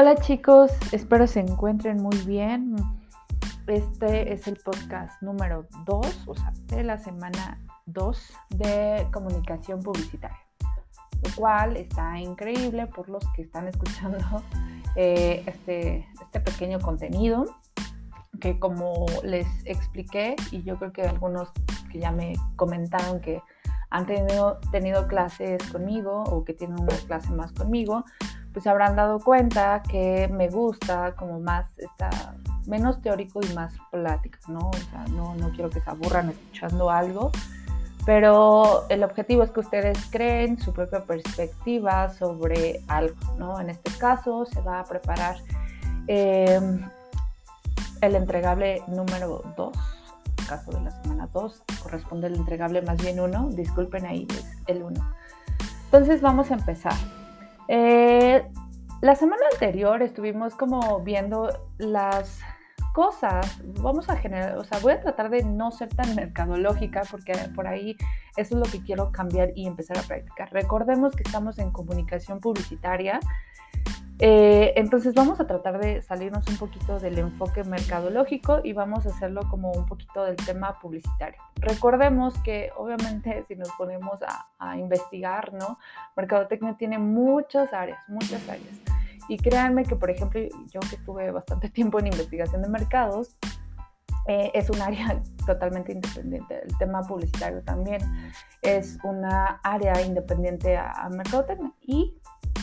Hola chicos, espero se encuentren muy bien. Este es el podcast número 2, o sea, de la semana 2 de comunicación publicitaria, lo cual está increíble por los que están escuchando eh, este, este pequeño contenido que como les expliqué y yo creo que algunos que ya me comentaron que han tenido, tenido clases conmigo o que tienen una clase más conmigo, pues habrán dado cuenta que me gusta como más esta, menos teórico y más plática, ¿no? O sea, no, no quiero que se aburran escuchando algo, pero el objetivo es que ustedes creen su propia perspectiva sobre algo, ¿no? En este caso se va a preparar em, el entregable número 2 caso de la semana 2, corresponde el entregable más bien 1, disculpen ahí, es el 1. Entonces vamos a empezar. Eh, la semana anterior estuvimos como viendo las cosas, vamos a generar, o sea, voy a tratar de no ser tan mercadológica porque por ahí eso es lo que quiero cambiar y empezar a practicar. Recordemos que estamos en comunicación publicitaria eh, entonces vamos a tratar de salirnos un poquito del enfoque mercadológico y vamos a hacerlo como un poquito del tema publicitario. Recordemos que obviamente si nos ponemos a, investigar, ¿no? Mercadotecnia tiene muchas áreas, muchas áreas. Y créanme que, por ejemplo, yo que estuve bastante tiempo en investigación de mercados, eh, es un área totalmente independiente. El tema publicitario también es una área independiente a, a. Y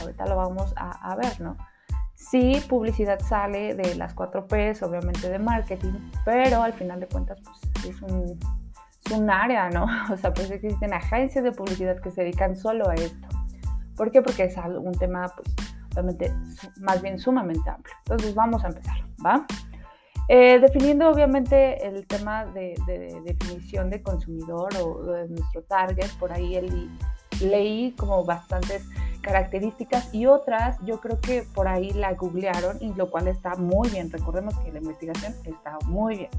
ahorita lo vamos a, ver, ¿no? Sí, publicidad sale de las 4 Ps, obviamente de marketing, pero al final de cuentas pues, es, un, es un área, ¿no? O sea, pues existen agencias de publicidad que se dedican solo a esto. ¿Por qué? Porque es un tema, pues, obviamente, más bien sumamente amplio. Entonces, vamos a empezar, ¿va? Eh, definiendo obviamente el tema de, definición de consumidor o de nuestro target, por ahí el, leí como bastantes características y otras yo creo que por ahí la googlearon y lo cual está muy bien. Recordemos que la investigación está muy bien.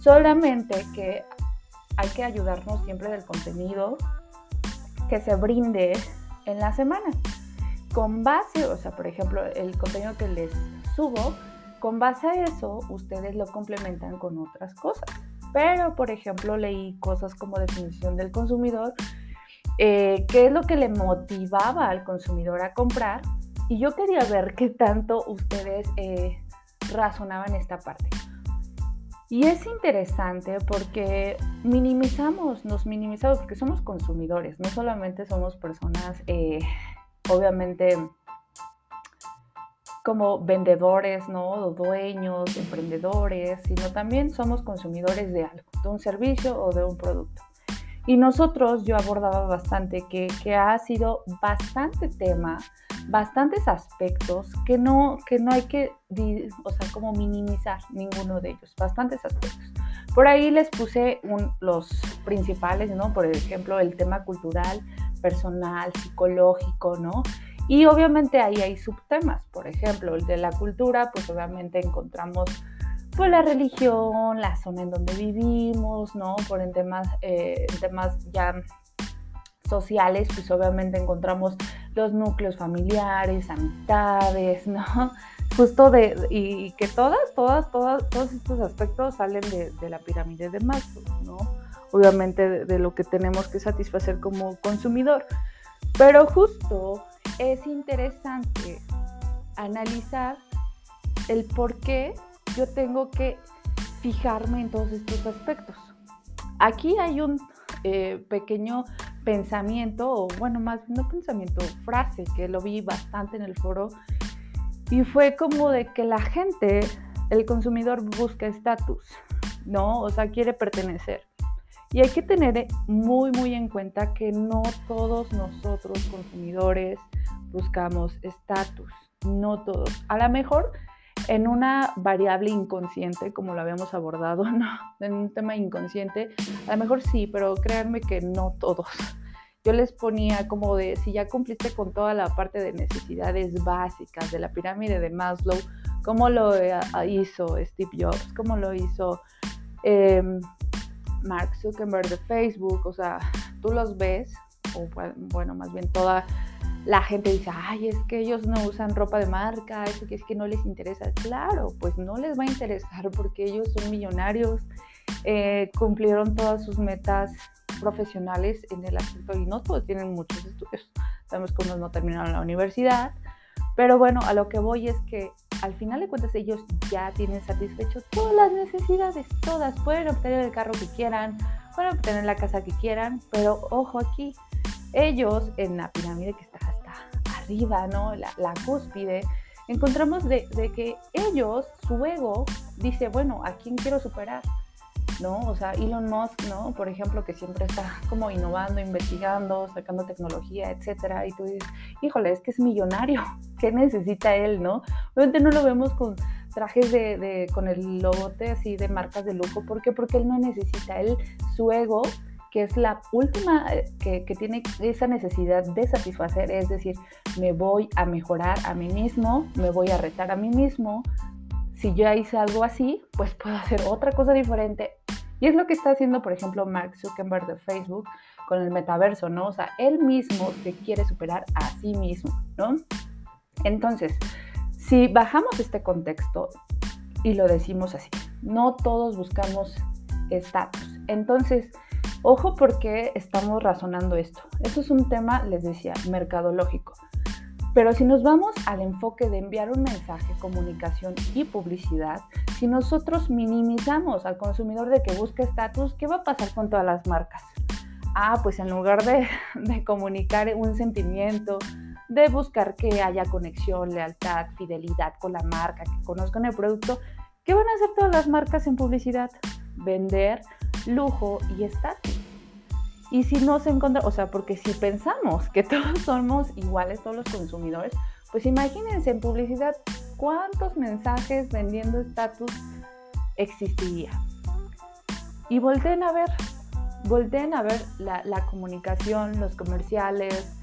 Solamente que hay que ayudarnos siempre del contenido que se brinde en la semana. Con base, o sea, por ejemplo, el contenido que les subo, con base a eso, ustedes lo complementan con otras cosas. Pero, por ejemplo, leí cosas como definición del consumidor, eh, qué es lo que le motivaba al consumidor a comprar y yo quería ver qué tanto ustedes eh, razonaban esta parte. Y es interesante porque minimizamos, nos minimizamos porque somos consumidores, no solamente somos personas, eh, obviamente, como vendedores, ¿no? dueños, emprendedores, sino también somos consumidores de algo, de un servicio o de un producto. Y nosotros, yo abordaba bastante que, que, ha sido bastante tema, bastantes aspectos que no, que no hay que, o sea, como minimizar ninguno de ellos, bastantes aspectos. Por ahí les puse los principales, ¿no? Por ejemplo, el tema cultural, personal, psicológico, ¿no? Y obviamente ahí hay subtemas, por ejemplo, el de la cultura, pues obviamente encontramos pues la religión, la zona en donde vivimos, ¿no? Por en temas, eh, temas ya sociales, pues obviamente encontramos los núcleos familiares, amistades, ¿no? Justo de, y, que todas, todas, todas, todos estos aspectos salen de, la pirámide de Maslow, ¿no? Obviamente de, de lo que tenemos que satisfacer como consumidor. Pero justo es interesante analizar el por qué yo tengo que fijarme en todos estos aspectos. Aquí hay un eh, pequeño pensamiento, o bueno, más no pensamiento, frase que lo vi bastante en el foro, y fue como de que la gente, el consumidor busca estatus, ¿no? O sea, quiere pertenecer. Y hay que tener muy, muy en cuenta que no todos nosotros consumidores buscamos estatus, no todos. A lo mejor en una variable inconsciente, como lo habíamos abordado, ¿no? En un tema inconsciente, a lo mejor sí, pero créanme que no todos. Yo les ponía como de, si ya cumpliste con toda la parte de necesidades básicas de la pirámide de Maslow, ¿cómo lo eh, hizo Steve Jobs? ¿Cómo lo hizo em, Mark Zuckerberg de Facebook? O sea, tú los ves, o bueno, más bien toda la gente dice, ay, es que ellos no usan ropa de marca, eso que es que no les interesa. Claro, pues no les va a interesar porque ellos son millonarios, eh, cumplieron todas sus metas profesionales en el asunto y no todos tienen muchos estudios. Sabemos que unos no terminaron la universidad, pero bueno, a lo que voy es que al final de cuentas ellos ya tienen satisfecho todas las necesidades, todas. Pueden obtener el carro que quieran, pueden obtener la casa que quieran, pero ojo aquí, ellos en la pirámide que está hasta arriba, ¿no? La, cúspide, encontramos de, que ellos, su ego, dice, bueno, ¿a quién quiero superar? ¿no? O sea, Elon Musk, ¿no? Por ejemplo, que siempre está como innovando, investigando, sacando tecnología, etcétera, y tú dices, híjole, es que es millonario, ¿qué necesita él, no? Obviamente no lo vemos con trajes de, con el logote así de marcas de lujo, ¿por qué? Porque él no necesita, él, su ego, que es la última eh, que, que tiene esa necesidad de satisfacer, es decir, me voy a mejorar a mí mismo, me voy a retar a mí mismo, si ya hice algo así, pues puedo hacer otra cosa diferente y es lo que está haciendo, por ejemplo, Mark Zuckerberg de Facebook con el metaverso, ¿no? O sea, él mismo se quiere superar a sí mismo, ¿no? Entonces, si bajamos este contexto y lo decimos así, no todos buscamos estatus. Entonces, ojo porque estamos razonando esto. Eso es un tema, les decía, mercadológico. Pero si nos vamos al enfoque de enviar un mensaje, comunicación y publicidad, si nosotros minimizamos al consumidor de que busque estatus, ¿qué va a pasar con todas las marcas? Ah, pues en lugar de, comunicar un sentimiento, de buscar que haya conexión, lealtad, fidelidad con la marca, que conozcan el producto, ¿qué van a hacer todas las marcas en publicidad? Vender lujo y estatus. Y si no se encuentra, o sea, porque si pensamos que todos somos iguales, todos los consumidores, pues imagínense en publicidad cuántos mensajes vendiendo estatus existiría. Y volteen a ver, volteen a ver la comunicación, los comerciales,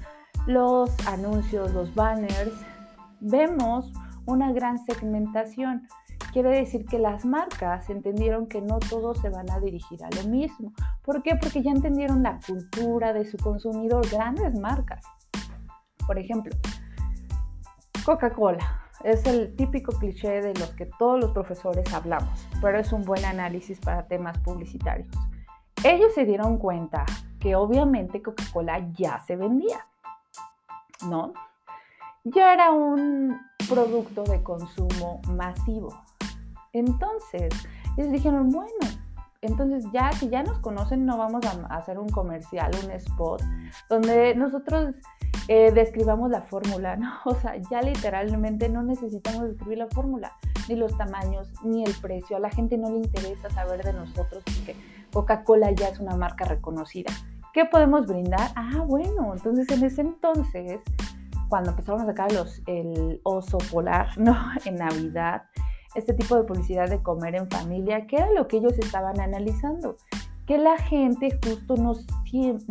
los anuncios, los banners. Vemos una gran segmentación. Quiere decir que las marcas entendieron que no todos se van a dirigir a lo mismo. ¿Por qué? Porque ya entendieron la cultura de su consumidor, grandes marcas. Por ejemplo, Coca-Cola. Es el típico cliché de los que todos los profesores hablamos, pero es un buen análisis para temas publicitarios. Ellos se dieron cuenta que obviamente Coca-Cola ya se vendía, ¿no? Ya era un producto de consumo masivo. Entonces, ellos dijeron, bueno, entonces ya si ya nos conocen no vamos a hacer un comercial, un spot, donde nosotros eh, describamos la fórmula, ¿no? O sea, ya literalmente no necesitamos describir la fórmula, ni los tamaños, ni el precio. A la gente no le interesa saber de nosotros porque Coca-Cola ya es una marca reconocida. ¿Qué podemos brindar? Ah, bueno, entonces en ese entonces, cuando empezamos a sacar los, el oso polar, ¿no? En Navidad, este tipo de publicidad de comer en familia, ¿qué era lo que ellos estaban analizando? Que la gente justo no,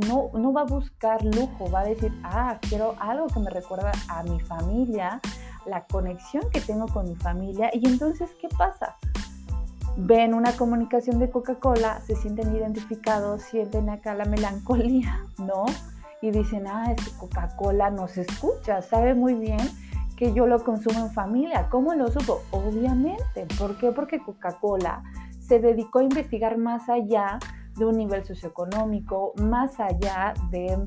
no, no va a buscar lujo, va a decir, ah, quiero algo que me recuerda a mi familia, la conexión que tengo con mi familia. Y entonces, ¿qué pasa? Ven una comunicación de Coca-Cola, se sienten identificados, sienten acá la melancolía, ¿no? Y dicen, ah, es que Coca-Cola nos escucha, sabe muy bien que yo lo consumo en familia. ¿Cómo lo supo? Obviamente. ¿Por qué? Porque Coca-Cola se dedicó a investigar más allá de un nivel socioeconómico, más allá de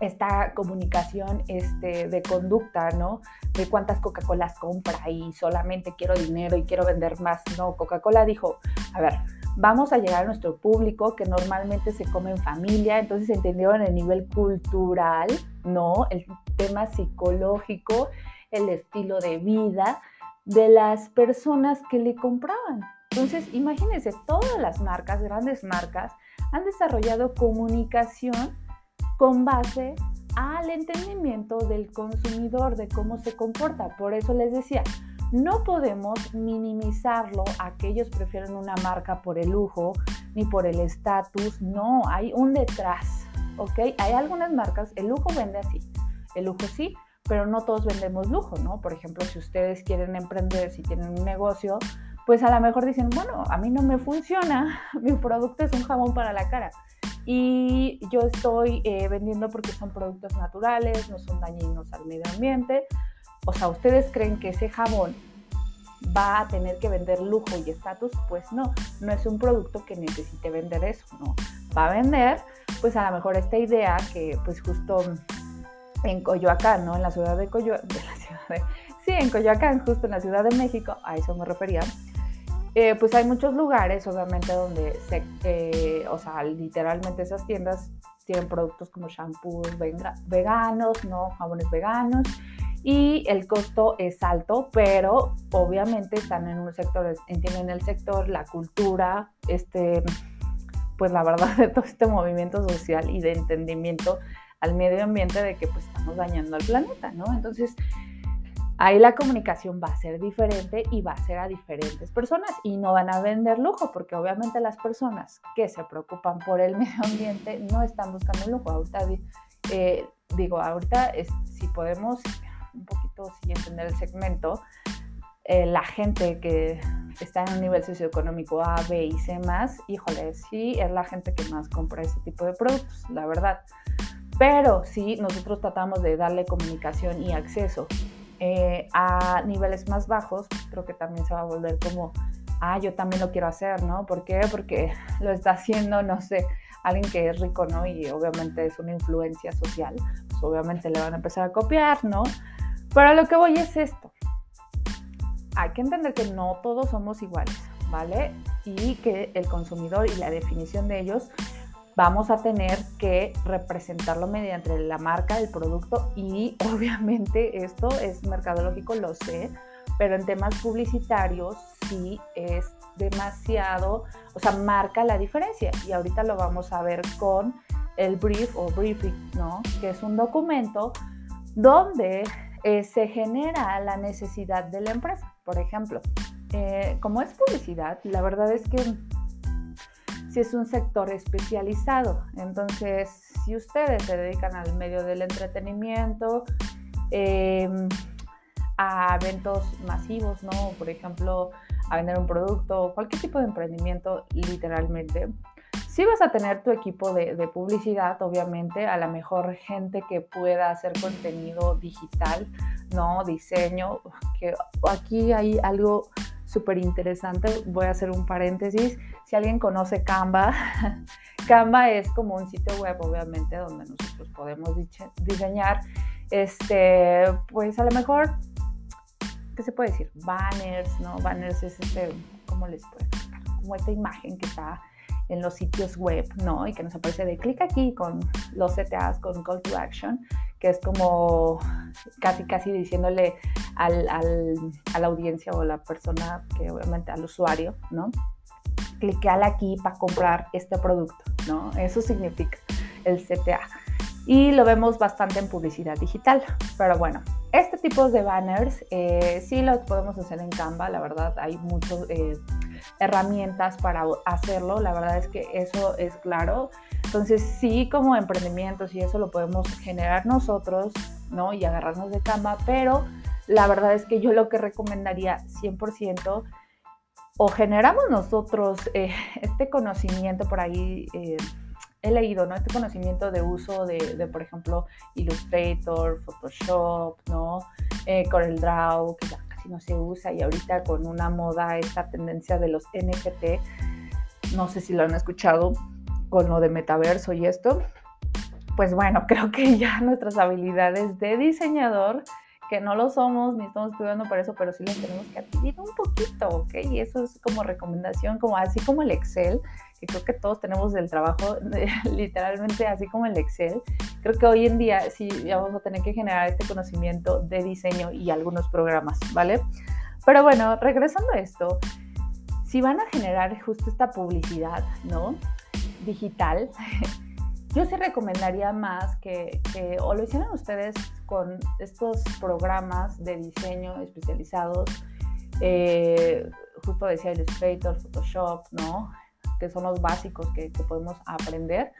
esta comunicación este, de conducta, ¿no? De cuántas Coca-Colas compra y solamente quiero dinero y quiero vender más. No, Coca-Cola dijo, a ver, vamos a llegar a nuestro público que normalmente se come en familia, entonces entendieron el nivel cultural, ¿no? El tema psicológico el estilo de vida de las personas que le compraban. Entonces, imagínense, todas las marcas, grandes marcas, han desarrollado comunicación con base al entendimiento del consumidor, de cómo se comporta. Por eso les decía, no podemos minimizarlo a que prefieren una marca por el lujo ni por el estatus. No, hay un detrás, ¿ok? Hay algunas marcas, el lujo vende así. El lujo sí, pero no todos vendemos lujo, ¿no? Por ejemplo, si ustedes quieren emprender, si tienen un negocio, pues a lo mejor dicen, bueno, a mí no me funciona, mi producto es un jabón para la cara. y yo estoy eh, vendiendo porque son productos naturales, no son dañinos al medio ambiente. O sea, ¿ustedes creen que ese jabón va a tener que vender lujo y estatus? Pues no, no es un producto que necesite vender eso, no. Va a vender, pues a lo mejor esta idea que pues justo en Coyoacán, ¿no? En la ciudad de Coyoacán, sí, en Coyoacán, justo en la Ciudad de México, a eso me refería, eh, pues hay muchos lugares, obviamente, donde eh, o sea, literalmente esas tiendas tienen productos como shampoos veganos, ¿no? Jabones veganos, y el costo es alto, pero obviamente están en un sector, entienden el sector, la cultura, este, pues la verdad de todo este movimiento social y de entendimiento al medio ambiente de que pues estamos dañando al planeta, ¿no? Entonces, ahí la comunicación va a ser diferente y va a ser a diferentes personas y no van a vender lujo porque obviamente las personas que se preocupan por el medio ambiente no están buscando lujo. Ahorita eh, digo, ahorita si podemos un poquito sin entender el segmento, eh, la gente que está en un nivel socioeconómico A, B y C más, híjole, sí es la gente que más compra ese tipo de productos, la verdad. Pero si nosotros tratamos de darle comunicación y acceso eh, a niveles más bajos, creo que también se va a volver como, ah, yo también lo quiero hacer, ¿no? ¿Por qué? Porque lo está haciendo, no sé, alguien que es rico, ¿no? Y obviamente es una influencia social, pues obviamente le van a empezar a copiar, ¿no? Pero lo que voy es esto. Hay que entender que no todos somos iguales, ¿vale? Y que el consumidor y la definición de ellos vamos a tener que representarlo mediante la marca del producto y obviamente esto es mercadológico, lo sé, pero en temas publicitarios sí es demasiado, o sea, marca la diferencia y ahorita lo vamos a ver con el brief o briefing, ¿no? Que es un documento donde eh, se genera la necesidad de la empresa. Por ejemplo, eh, como es publicidad, la verdad es que si es un sector especializado. Entonces, si ustedes se dedican al medio del entretenimiento, em, a eventos masivos, ¿no? Por ejemplo, a vender un producto, cualquier tipo de emprendimiento, literalmente. Si vas a tener tu equipo de, de, publicidad, obviamente, a la mejor gente que pueda hacer contenido digital, ¿no? Diseño, que aquí hay algo súper interesante. Voy a hacer un paréntesis. Si alguien conoce Canva, Canva es como un sitio web, obviamente, donde nosotros podemos diseñar, este, pues a lo mejor, ¿qué se puede decir? Banners, ¿no? Banners es este, ¿cómo les puedo explicar? Como esta imagen que está en los sitios web, ¿no? Y que nos aparece de clic aquí con los CTAs, con call to action, que es como casi, casi diciéndole al, al, a la audiencia o la persona, que obviamente al usuario, ¿no? Cliqueale aquí para comprar este producto, ¿no? Eso significa el CTA. Y lo vemos bastante en publicidad digital. Pero bueno, este tipo de banners eh, sí los podemos hacer en Canva, la verdad, hay muchos... Eh, herramientas para hacerlo, la verdad es que eso es claro. Entonces sí, como emprendimientos y eso lo podemos generar nosotros, ¿no? Y agarrarnos de cama, pero la verdad es que yo lo que recomendaría 100% o generamos nosotros eh, este conocimiento por ahí. Eh, he leído, ¿no? Este conocimiento de uso de, por ejemplo, Illustrator, Photoshop, ¿no? Eh, CorelDRAW, que no se usa y ahorita con una moda esta tendencia de los NFT, no sé si lo han escuchado con lo de metaverso y esto, pues bueno, creo que ya nuestras habilidades de diseñador, que no lo somos ni estamos estudiando para eso, pero sí las tenemos que adquirir un poquito, ¿ok? Y eso es como recomendación, como así como el Excel, que creo que todos tenemos del trabajo literalmente así como el Excel. Creo que hoy en día sí vamos a tener que generar este conocimiento de diseño y algunos programas, ¿vale? Pero bueno, regresando a esto, si van a generar justo esta publicidad, ¿no? Digital, yo sí recomendaría más que, o lo hicieran ustedes con estos programas de diseño especializados, eh, justo decía Illustrator, Photoshop, ¿no? que son los básicos que, podemos aprender,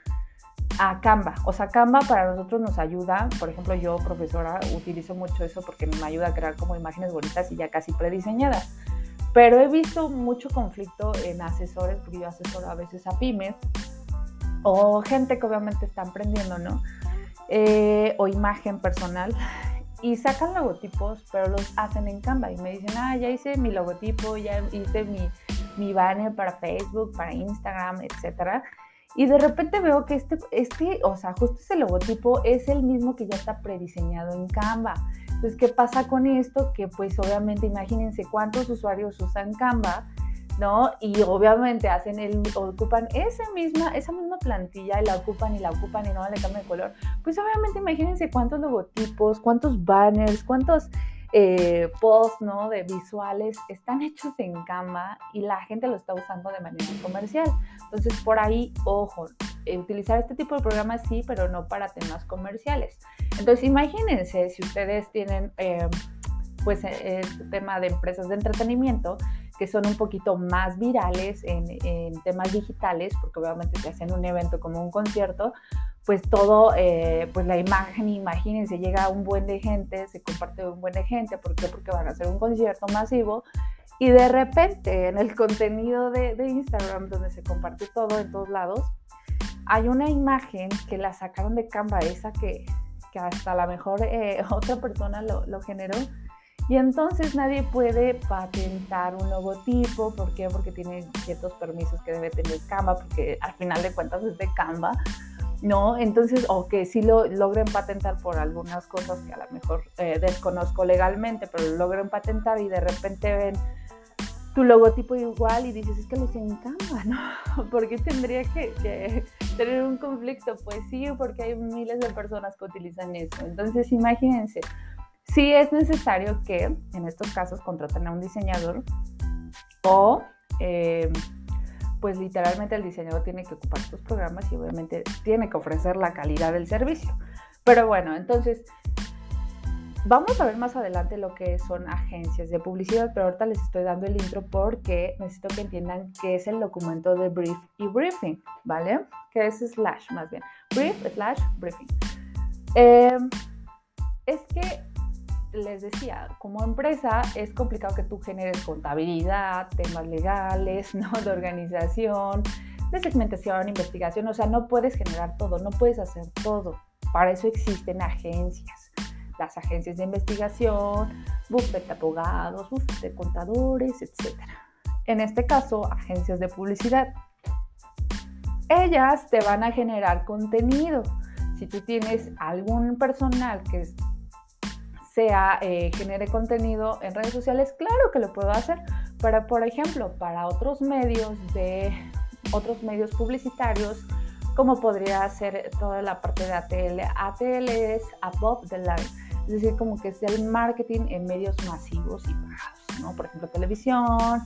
a Canva. O sea, Canva para nosotros nos ayuda, por ejemplo, yo, profesora, utilizo mucho eso porque me ayuda a crear como imágenes bonitas y ya casi prediseñadas. Pero he visto mucho conflicto en asesores, porque yo asesoro a veces a pymes, o gente que obviamente está emprendiendo, ¿no? Eh, o imagen personal y sacan logotipos, pero los hacen en Canva y me dicen, ah, ya hice mi logotipo, ya hice mi, mi banner para Facebook, para Instagram, etcétera. Y de repente veo que este, este, o sea, justo ese logotipo es el mismo que ya está prediseñado en Canva. Entonces, ¿qué pasa con esto? Que pues obviamente imagínense cuántos usuarios usan Canva ¿no? Y obviamente hacen el, ocupan esa misma, esa misma plantilla y la ocupan y la ocupan y no le cambian de color. Pues obviamente imagínense cuántos logotipos, cuántos banners, cuántos eh, posts, ¿no? De visuales están hechos en Canva y la gente lo está usando de manera comercial. Entonces, por ahí, ojo, eh, utilizar este tipo de programas sí, pero no para temas comerciales. Entonces, imagínense si ustedes tienen, eh, pues, este tema de empresas de entretenimiento, que son un poquito más virales en, temas digitales, porque obviamente si hacen un evento como un concierto, pues todo, eh, pues la imagen, imagínense, llega un buen de gente, se comparte un buen de gente, ¿por qué? Porque van a hacer un concierto masivo y de repente en el contenido de, Instagram, donde se comparte todo en todos lados, hay una imagen que la sacaron de Canva, esa que, que hasta la mejor eh, otra persona lo, lo generó, y entonces nadie puede patentar un logotipo. ¿Por qué? Porque tiene ciertos permisos que debe tener Canva, porque al final de cuentas es de Canva. ¿no? Entonces, o que sí lo logren patentar por algunas cosas que a lo mejor eh, desconozco legalmente, pero lo logren patentar y de repente ven tu logotipo igual y dices, es que lo hice en Canva, ¿no? ¿Por qué tendría que, que, tener un conflicto? Pues sí, porque hay miles de personas que utilizan eso. Entonces, imagínense, sí es necesario que en estos casos contraten a un diseñador o eh, pues literalmente el diseñador tiene que ocupar estos programas y obviamente tiene que ofrecer la calidad del servicio. Pero bueno, entonces vamos a ver más adelante lo que son agencias de publicidad, pero ahorita les estoy dando el intro porque necesito que entiendan qué es el documento de brief y briefing, ¿vale? Que es slash más bien, brief slash briefing. Eh, es que les decía, como empresa es complicado que tú generes contabilidad, temas legales, ¿no? de organización, de segmentación, investigación, o sea, no puedes generar todo, no puedes hacer todo. Para eso existen agencias, las agencias de investigación, bufete de abogados, bufete de contadores, etc. En este caso, agencias de publicidad. Ellas te van a generar contenido. Si tú tienes algún personal que sea eh, genere contenido en redes sociales, claro que lo puedo hacer. Pero, por ejemplo, para otros medios de otros medios publicitarios, como podría ser toda la parte de ATL. ATL es above the line, es decir, como que es el marketing en medios masivos y pagados, ¿no? Por ejemplo, televisión,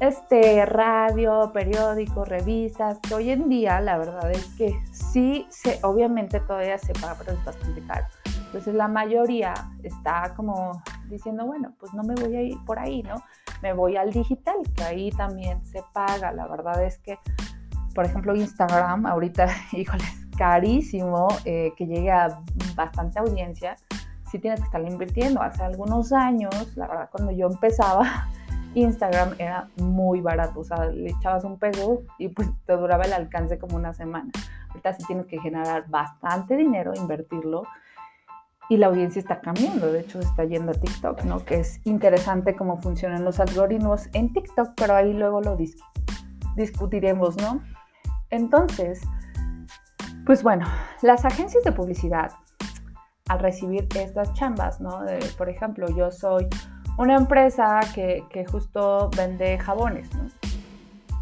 este, radio, periódicos, revistas, que hoy en día la verdad es que sí, se, obviamente todavía se paga, pero es bastante caro. Entonces la mayoría está como diciendo, bueno, pues no me voy a ir por ahí, ¿no? Me voy al digital, que ahí también se paga. La verdad es que, por ejemplo, Instagram, ahorita, híjole, es carísimo eh, que llegue a bastante audiencia. Sí tienes que estar invirtiendo. Hace algunos años, la verdad, cuando yo empezaba, Instagram era muy barato, o sea, le echabas un peso y pues te duraba el alcance como una semana. Ahorita sí tienes que generar bastante dinero, invertirlo y la audiencia está cambiando, de hecho está yendo a TikTok, ¿no? Que es interesante cómo funcionan los algoritmos en TikTok, pero ahí luego lo discutiremos, ¿no? Entonces, pues bueno, las agencias de publicidad, al recibir estas chambas, ¿no? por ejemplo, yo soy una empresa que, que justo vende jabones, ¿no?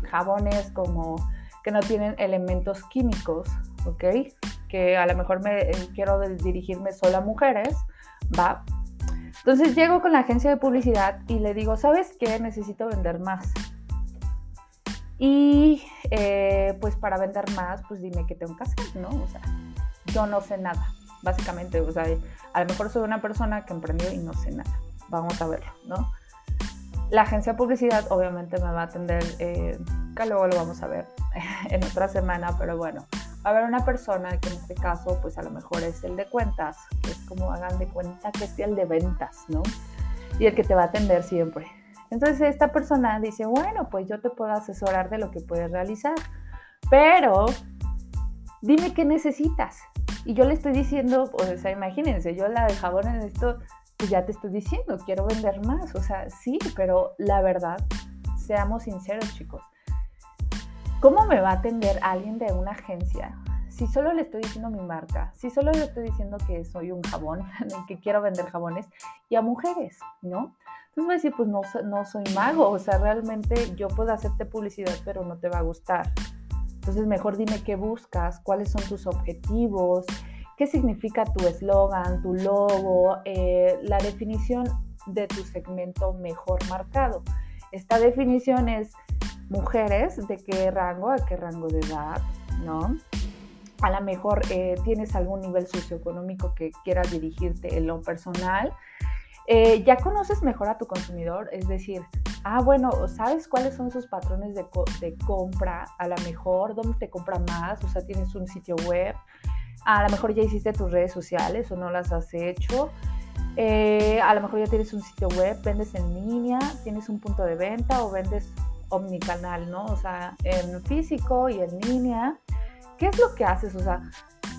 Jabones como que no tienen elementos químicos, ¿ok? que a lo mejor me eh, quiero dirigirme solo a mujeres, va. Entonces llego con la agencia de publicidad y le digo, ¿sabes qué? Necesito vender más. Y eh, pues para vender más, pues dime qué tengo que hacer, ¿no? O sea, yo no sé nada, básicamente. O sea, a lo mejor soy una persona que emprendió y no sé nada. Vamos a verlo, ¿no? La agencia de publicidad obviamente me va a atender, eh, que luego lo vamos a ver en otra semana, pero bueno, va a haber una persona que en este caso pues a lo mejor es el de cuentas, que es como hagan de cuenta que es el de ventas, ¿no? Y el que te va a atender siempre. Entonces esta persona dice, bueno, pues yo te puedo asesorar de lo que puedes realizar, pero dime qué necesitas. Y yo le estoy diciendo, o sea, imagínense, yo la de jabón en esto, pues ya te estoy diciendo, quiero vender más. O sea, sí, pero la verdad, seamos sinceros, chicos. ¿Cómo me va a atender alguien de una agencia si solo le estoy diciendo mi marca, si solo le estoy diciendo que soy un jabón, que quiero vender jabones, y a mujeres, ¿no? Entonces voy a decir, pues no, no soy mago, o sea, realmente yo puedo hacerte publicidad, pero no te va a gustar. Entonces mejor dime qué buscas, cuáles son tus objetivos, qué significa tu eslogan, tu logo, eh, la definición de tu segmento mejor marcado. Esta definición es mujeres, de qué rango, a qué rango de edad, ¿no? A lo mejor eh, tienes algún nivel socioeconómico que quieras dirigirte en lo personal eh, ya conoces mejor a tu consumidor, es decir, ah, bueno, ¿sabes cuáles son sus patrones de, compra? A lo mejor, ¿dónde te compra más? O sea, tienes un sitio web, a lo mejor ya hiciste tus redes sociales o no las has hecho. Eh, a lo mejor ya tienes un sitio web, vendes en línea, tienes un punto de venta o vendes omnicanal, ¿no? O sea, en físico y en línea. ¿Qué es lo que haces? O sea,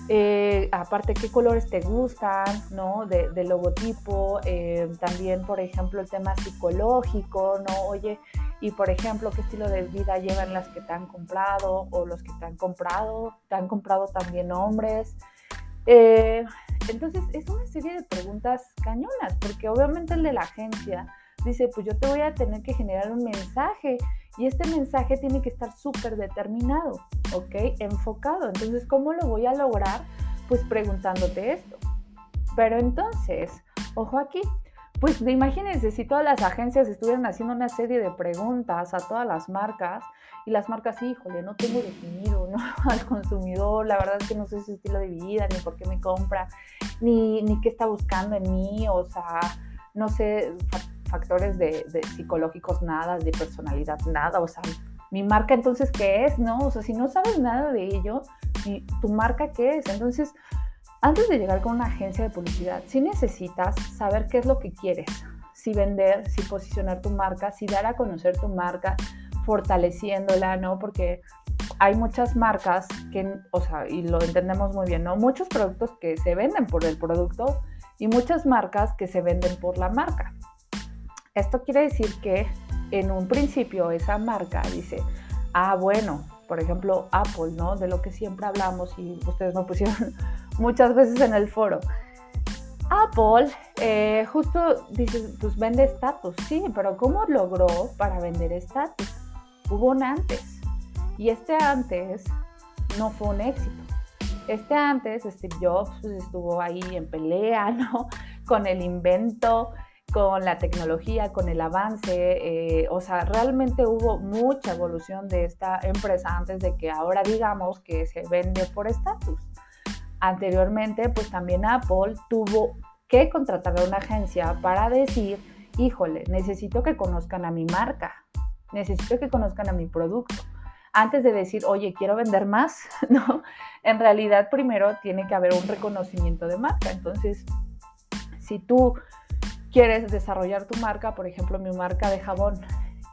eh, aparte, qué colores te gustan, ¿no? De, logotipo, eh, también, por ejemplo, el tema psicológico, ¿no? Oye, y por ejemplo, qué estilo de vida llevan las que te han comprado o los que te han comprado, te han comprado también hombres. Eh, entonces, es una serie de preguntas cañonas, porque obviamente el de la agencia dice, pues yo te voy a tener que generar un mensaje y este mensaje tiene que estar súper determinado, ¿ok? Enfocado. Entonces, ¿cómo lo voy a lograr? Pues preguntándote esto. Pero entonces, ojo aquí, pues imagínense si todas las agencias estuvieran haciendo una serie de preguntas a todas las marcas y las marcas, híjole, no tengo definido ¿no? al consumidor, la verdad es que no sé su estilo de vida, ni por qué me compra, ni, ni qué está buscando en mí, o sea, no sé, factores de, psicológicos nada, de personalidad nada, o sea, mi marca entonces qué es, ¿no? O sea, si no sabes nada de ello, tu marca qué es. Entonces, antes de llegar con una agencia de publicidad, sí necesitas saber qué es lo que quieres, si vender, si posicionar tu marca, si dar a conocer tu marca, fortaleciéndola, ¿no? Porque hay muchas marcas que, o sea, y lo entendemos muy bien, ¿no? Muchos productos que se venden por el producto y muchas marcas que se venden por la marca. Esto quiere decir que en un principio esa marca dice, ah, bueno, por ejemplo, Apple, ¿no? De lo que siempre hablamos y ustedes me pusieron muchas veces en el foro. Apple eh, justo dice, pues vende estatus, sí, pero ¿cómo logró para vender estatus? Hubo un antes y este antes no fue un éxito. Este antes, Steve Jobs pues, estuvo ahí en pelea, ¿no? Con el invento con la tecnología, con el avance, eh, o sea, realmente hubo mucha evolución de esta empresa antes de que ahora digamos que se vende por estatus. Anteriormente, pues también Apple tuvo que contratar a una agencia para decir, híjole, necesito que conozcan a mi marca, necesito que conozcan a mi producto. Antes de decir, oye, quiero vender más, ¿no? En realidad primero tiene que haber un reconocimiento de marca. Entonces, si tú quieres desarrollar tu marca, por ejemplo, mi marca de jabón,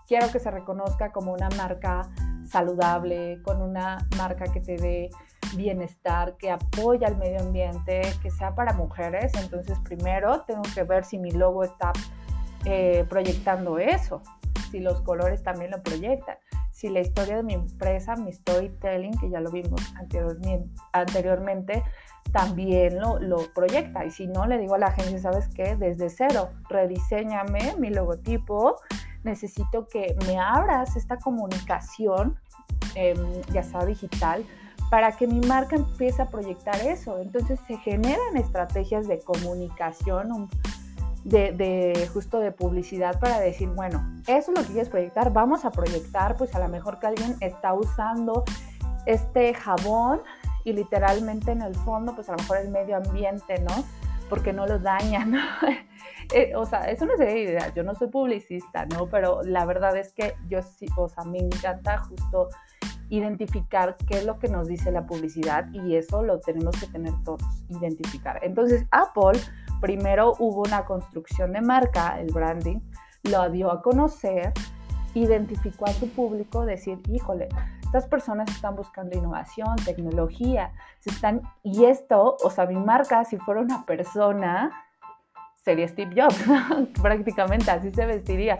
quiero que se reconozca como una marca saludable, con una marca que te dé bienestar, que apoya al medio ambiente, que sea para mujeres. Entonces, primero tengo que ver si mi logo está eh, proyectando eso, si los colores también lo proyectan, si la historia de mi empresa, mi storytelling, que ya lo vimos anteriormente, también lo, proyecta. Y si no, le digo a la agencia, ¿sabes qué? Desde cero, rediseñame mi logotipo. Necesito que me abras esta comunicación, em, ya sea digital, para que mi marca empiece a proyectar eso. Entonces se generan estrategias de comunicación, de, justo de publicidad para decir, bueno, eso es lo que quieres proyectar, vamos a proyectar, pues a lo mejor que alguien está usando este jabón y literalmente en el fondo, pues a lo mejor el medio ambiente, ¿no? Porque no lo daña, ¿no? Eh, o sea, es una serie de ideas. Yo no soy publicista, ¿no? Pero la verdad es que yo sí, o sea, me encanta justo identificar qué es lo que nos dice la publicidad y eso lo tenemos que tener todos, identificar. Entonces, Apple primero hubo una construcción de marca, el branding, lo dio a conocer, identificó a su público, decir, híjole, estas personas están buscando innovación, tecnología, se están, y esto, o sea, mi marca, si fuera una persona, sería Steve Jobs, prácticamente así se vestiría.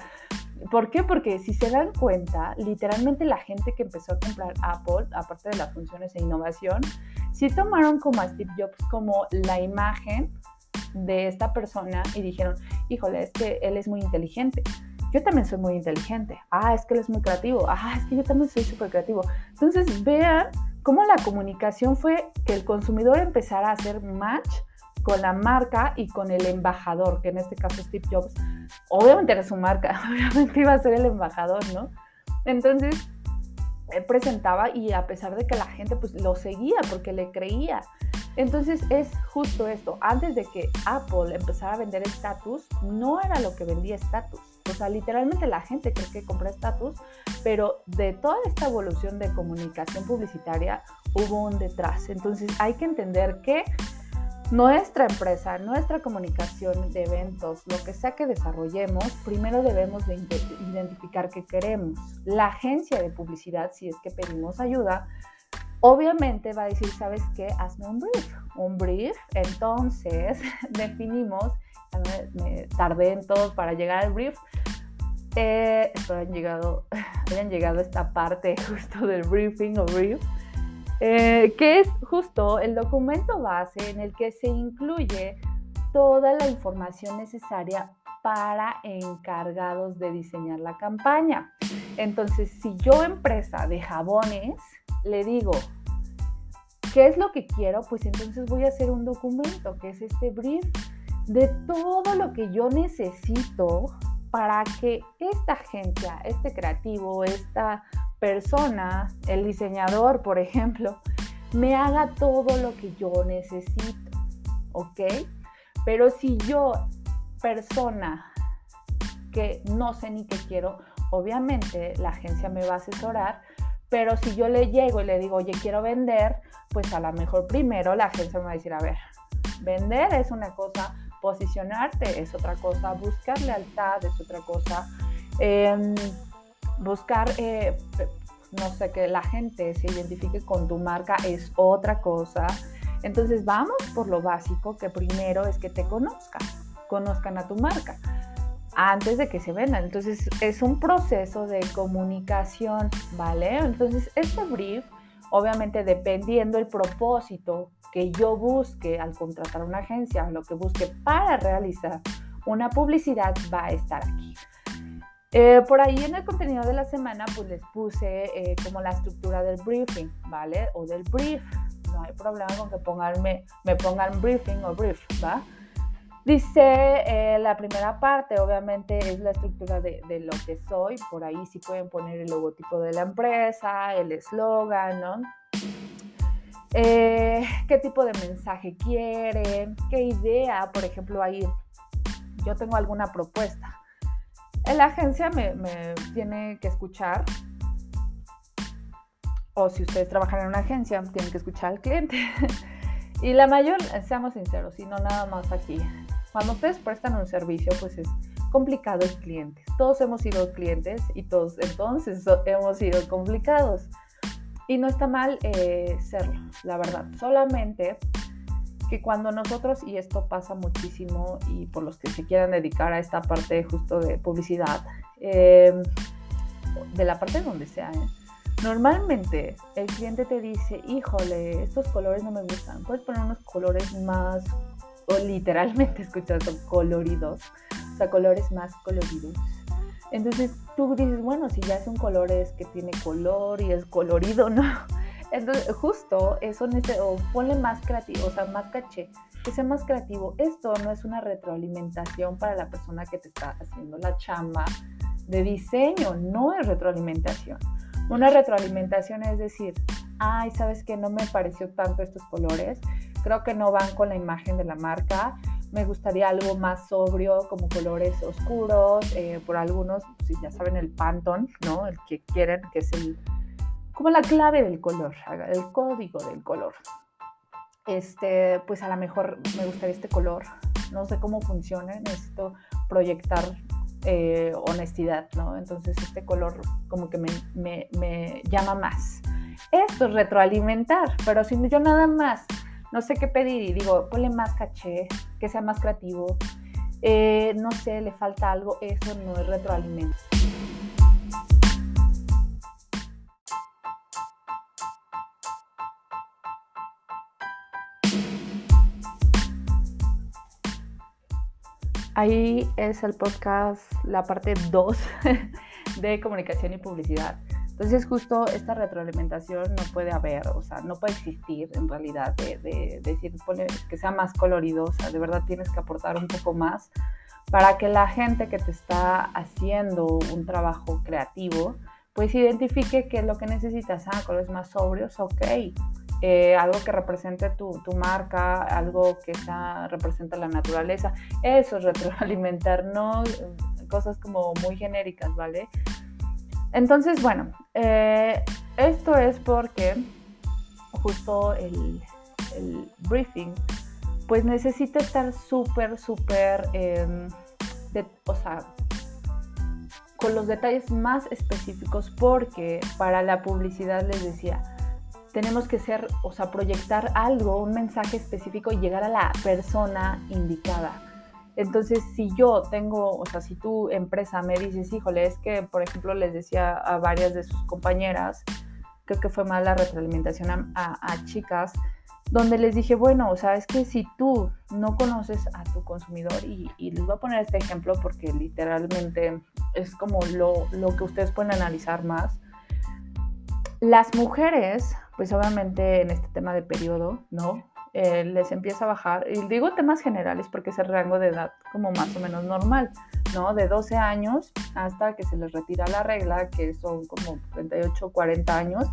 ¿Por qué? Porque si se dan cuenta, literalmente la gente que empezó a comprar Apple, aparte de las funciones e innovación, sí tomaron como a Steve Jobs como la imagen de esta persona y dijeron, híjole, es que él es muy inteligente. Yo también soy muy inteligente. Ah, es que él es muy creativo. Ah, es que yo también soy súper creativo. Entonces, vean cómo la comunicación fue que el consumidor empezara a hacer match con la marca y con el embajador, que en este caso Steve Jobs, obviamente era su marca, obviamente iba a ser el embajador, ¿no? Entonces, él presentaba y a pesar de que la gente pues lo seguía porque le creía. Entonces es justo esto, antes de que Apple empezara a vender estatus, no era lo que vendía estatus. O sea, literalmente la gente cree que compra estatus, pero de toda esta evolución de comunicación publicitaria hubo un detrás. Entonces hay que entender que nuestra empresa, nuestra comunicación de eventos, lo que sea que desarrollemos, primero debemos de identificar qué queremos. La agencia de publicidad, si es que pedimos ayuda, obviamente va a decir, ¿sabes qué? Hazme un brief. Un brief, entonces definimos, me, tardé en todo para llegar al brief, eh, espero hayan llegado, hayan llegado a esta parte justo del briefing o brief eh, que es justo el documento base en el que se incluye toda la información necesaria para encargados de diseñar la campaña. Entonces, si yo empresa de jabones le digo, ¿qué es lo que quiero? Pues entonces voy a hacer un documento, que es este brief de todo lo que yo necesito para que esta agencia, este creativo, esta persona, el diseñador, por ejemplo, me haga todo lo que yo necesito, ¿ok? Pero si yo, persona que no sé ni qué quiero, obviamente la agencia me va a asesorar, pero si yo le llego y le digo, oye, quiero vender, pues a lo mejor primero la agencia me va a decir, a ver, vender es una cosa, posicionarte es otra cosa, buscar lealtad es otra cosa. Em, buscar, eh, no sé, que la gente se identifique con tu marca es otra cosa. Entonces vamos por lo básico, que primero es que te conozcan, conozcan a tu marca antes de que se vendan. Entonces es un proceso de comunicación, ¿vale? Entonces este brief, obviamente dependiendo el propósito que yo busque al contratar una agencia, lo que busque para realizar una publicidad va a estar aquí. Eh, por ahí en el contenido de la semana, pues les puse eh, como la estructura del briefing, ¿vale? O del brief. No hay problema con que ponganme, me pongan briefing o brief, ¿va? Dice eh, la primera parte, obviamente, es la estructura de, de, lo que soy. Por ahí sí pueden poner el logotipo de la empresa, el eslogan, ¿no? ¿Qué tipo de mensaje quieren? ¿Qué idea? Por ejemplo, ahí yo tengo alguna propuesta la agencia me, tiene que escuchar, o si ustedes trabajan en una agencia, tienen que escuchar al cliente. y la mayor, seamos sinceros, y no nada más aquí. Cuando ustedes prestan un servicio, pues es complicado el cliente. Todos hemos sido clientes y todos entonces hemos sido complicados. Y no está mal eh, serlo, la verdad. Solamente que cuando nosotros, y esto pasa muchísimo, y por los que se quieran dedicar a esta parte justo de publicidad, em, de la parte donde sea, ¿eh? normalmente el cliente te dice, híjole, estos colores no me gustan, puedes poner unos colores más, o literalmente escuchas coloridos, o sea, colores más coloridos. Entonces tú dices, bueno, si ya es un color es que tiene color y es colorido, ¿no? Entonces, justo eso, o ponle más creativo, o sea, más caché, que sea más creativo. Esto no es una retroalimentación para la persona que te está haciendo la chamba de diseño, no es retroalimentación. Una retroalimentación es decir, ay, ¿sabes que No me pareció tanto estos colores, creo que no van con la imagen de la marca, me gustaría algo más sobrio, como colores oscuros, eh, por algunos, si ya saben, el Pantone, ¿no? El que quieren, que es el como la clave del color, el código del color. Este, pues a lo mejor me gustaría este color, no sé cómo funciona, necesito proyectar eh, honestidad, ¿no? Entonces este color como que me, me, llama más. Esto es retroalimentar, pero si yo nada más no sé qué pedir y digo, ponle más caché, que sea más creativo, eh, no sé, le falta algo, eso no es retroalimento. Ahí es el podcast, la parte 2 de comunicación y publicidad. Entonces justo esta retroalimentación no puede haber, o sea, no puede existir en realidad de, decir que sea más colorido, de verdad tienes que aportar un poco más para que la gente que te está haciendo un trabajo creativo, pues identifique qué es lo que necesitas, ah, colores más sobrios, ok, eh, algo que represente tu, marca, algo que sea, represente la naturaleza. Eso es retroalimentar, no cosas como muy genéricas, ¿vale? Entonces, bueno, eh, esto es porque justo el, briefing, pues necesita estar súper, súper, em, o sea, con los detalles más específicos porque para la publicidad les decía, tenemos que ser, o sea, proyectar algo, un mensaje específico y llegar a la persona indicada. Entonces, si yo tengo, o sea, si tu empresa me dices, híjole, es que, por ejemplo, les decía a varias de sus compañeras, creo que fue más la retroalimentación a, chicas, donde les dije, bueno, o sea, es que si tú no conoces a tu consumidor, y, les voy a poner este ejemplo porque literalmente es como lo, lo que ustedes pueden analizar más, las mujeres, pues obviamente en este tema de periodo, ¿no? Eh, les empieza a bajar, y digo temas generales porque es el rango de edad como más o menos normal, ¿no? De 12 años hasta que se les retira la regla, que son como 38 o 40 años.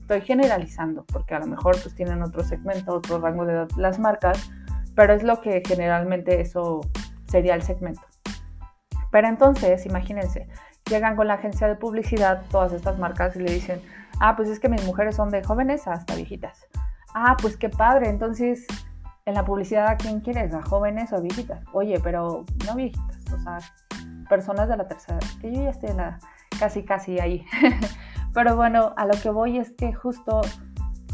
Estoy generalizando porque a lo mejor pues tienen otro segmento, otro rango de edad las marcas, pero es lo que generalmente eso sería el segmento. Pero entonces, imagínense, llegan con la agencia de publicidad todas estas marcas y le dicen, ah, pues es que mis mujeres son de jóvenes hasta viejitas Ah, pues qué padre. Entonces, en la publicidad, ¿a quién quieres? ¿A jóvenes o viejitas? Oye, pero no viejitas, o sea, personas de la tercera, que yo ya estoy en la, casi, casi ahí. pero bueno, a lo que voy es que justo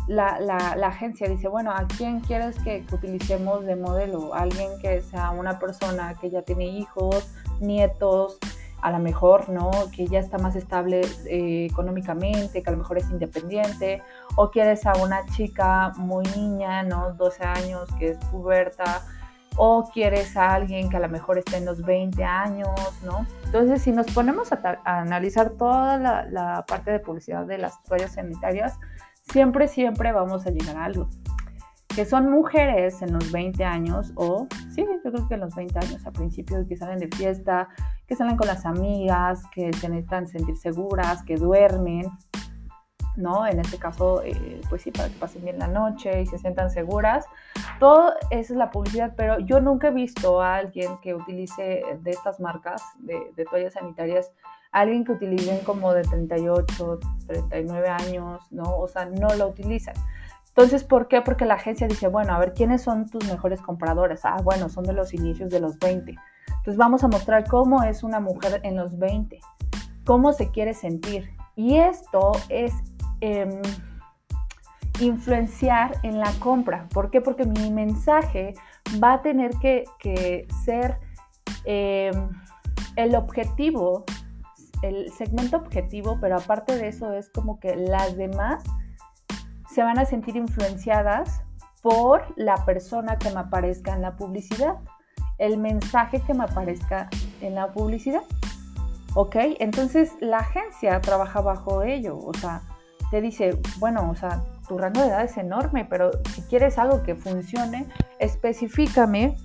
la, la, agencia dice, bueno, ¿a quién quieres que, que, utilicemos de modelo? Alguien que sea una persona que ya tiene hijos, nietos, a lo mejor, ¿no? Que ya está más estable eh, económicamente, que a lo mejor es independiente, o quieres a una chica muy niña, ¿no? 12 años, que es puberta, o quieres a alguien que a lo mejor esté en los 20 años, ¿no? Entonces, si nos ponemos a, analizar toda la, la, parte de publicidad de las toallas sanitarias, siempre, siempre vamos a llegar a algo que son mujeres en los 20 años o, sí, yo creo que en los 20 años a principio, que salen de fiesta, que salen con las amigas, que se necesitan sentir seguras, que duermen, ¿no? En este caso, eh, pues sí, para que pasen bien la noche y se sientan seguras. Todo eso es la publicidad, pero yo nunca he visto a alguien que utilice de estas marcas de, de toallas sanitarias, alguien que utilicen como de 38, 39 años, ¿no? O sea, no lo utilizan. Entonces, ¿por qué? Porque la agencia dice, bueno, a ver, ¿quiénes son tus mejores compradores? Ah, bueno, son de los inicios de los 20. Entonces vamos a mostrar cómo es una mujer en los 20, cómo se quiere sentir. Y esto es em, influenciar en la compra. ¿Por qué? Porque mi mensaje va a tener que, ser em, el objetivo, el segmento objetivo, pero aparte de eso es como que las demás se van a sentir influenciadas por la persona que me aparezca en la publicidad, el mensaje que me aparezca en la publicidad. ¿Ok? Entonces la agencia trabaja bajo ello, o sea, te dice, bueno, o sea, tu rango de edad es enorme, pero si quieres algo que funcione, específicame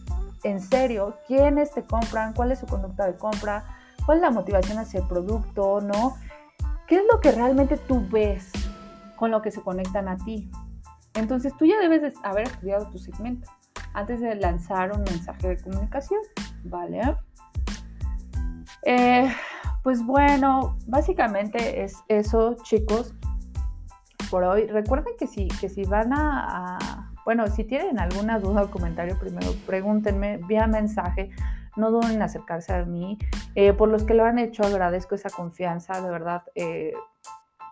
en serio quiénes te compran, cuál es su conducta de compra, cuál es la motivación hacia el producto, ¿no? ¿Qué es lo que realmente tú ves? Con lo que se conectan a ti. Entonces tú ya debes haber estudiado tu segmento antes de lanzar un mensaje de comunicación, ¿vale? Eh, pues bueno, básicamente es eso, chicos, por hoy. Recuerden que si, que si van a, bueno, si tienen alguna duda o comentario, primero pregúntenme vía mensaje. no duden en acercarse a mí. Eh, por los que lo han hecho, agradezco esa confianza, de verdad. Eh,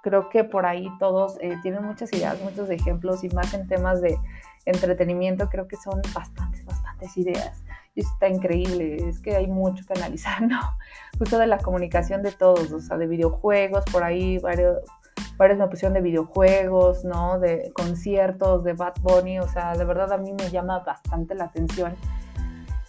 creo que por ahí todos eh, tienen muchas ideas, muchos ejemplos y más en temas de entretenimiento, creo que son bastantes, bastantes ideas. Y está increíble, es que hay mucho que analizar, ¿no? Justo de la comunicación de todos, o sea, de videojuegos, por ahí varios, varios me pusieron de videojuegos, ¿no? De conciertos, de Bad Bunny, o sea, de verdad a mí me llama bastante la atención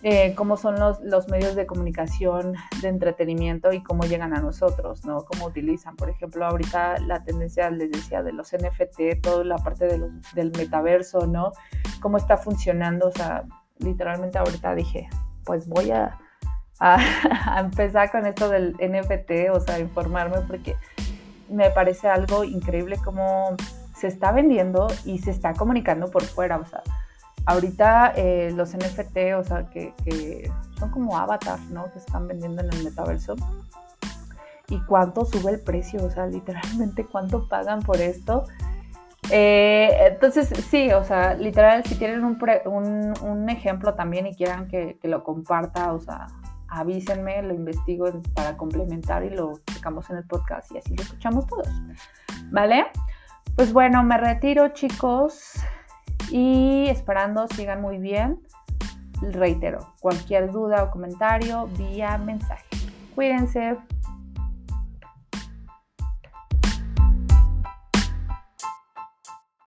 eh, cómo son los, los, medios de comunicación de entretenimiento y cómo llegan a nosotros, ¿no? Cómo utilizan. Por ejemplo, ahorita la tendencia, les decía, de los NFT, toda la parte de del metaverso, ¿no? Cómo está funcionando. O sea, literalmente ahorita dije, pues voy a, a, a empezar con esto del NFT, o sea, informarme porque me parece algo increíble cómo se está vendiendo y se está comunicando por fuera, o sea, Ahorita eh, los NFT, o sea, que, son como avatars, ¿no? Que están vendiendo en el metaverso. ¿Y cuánto sube el precio? O sea, literalmente, ¿cuánto pagan por esto? Eh, entonces, sí, o sea, literal, si tienen un, ejemplo también y quieran que, lo comparta, o sea, avísenme, lo investigo para complementar y lo sacamos en el podcast y así lo escuchamos todos. ¿Vale? Pues bueno, me retiro, chicos y esperando sigan muy bien. Reitero, cualquier duda o comentario vía mensaje. Cuídense.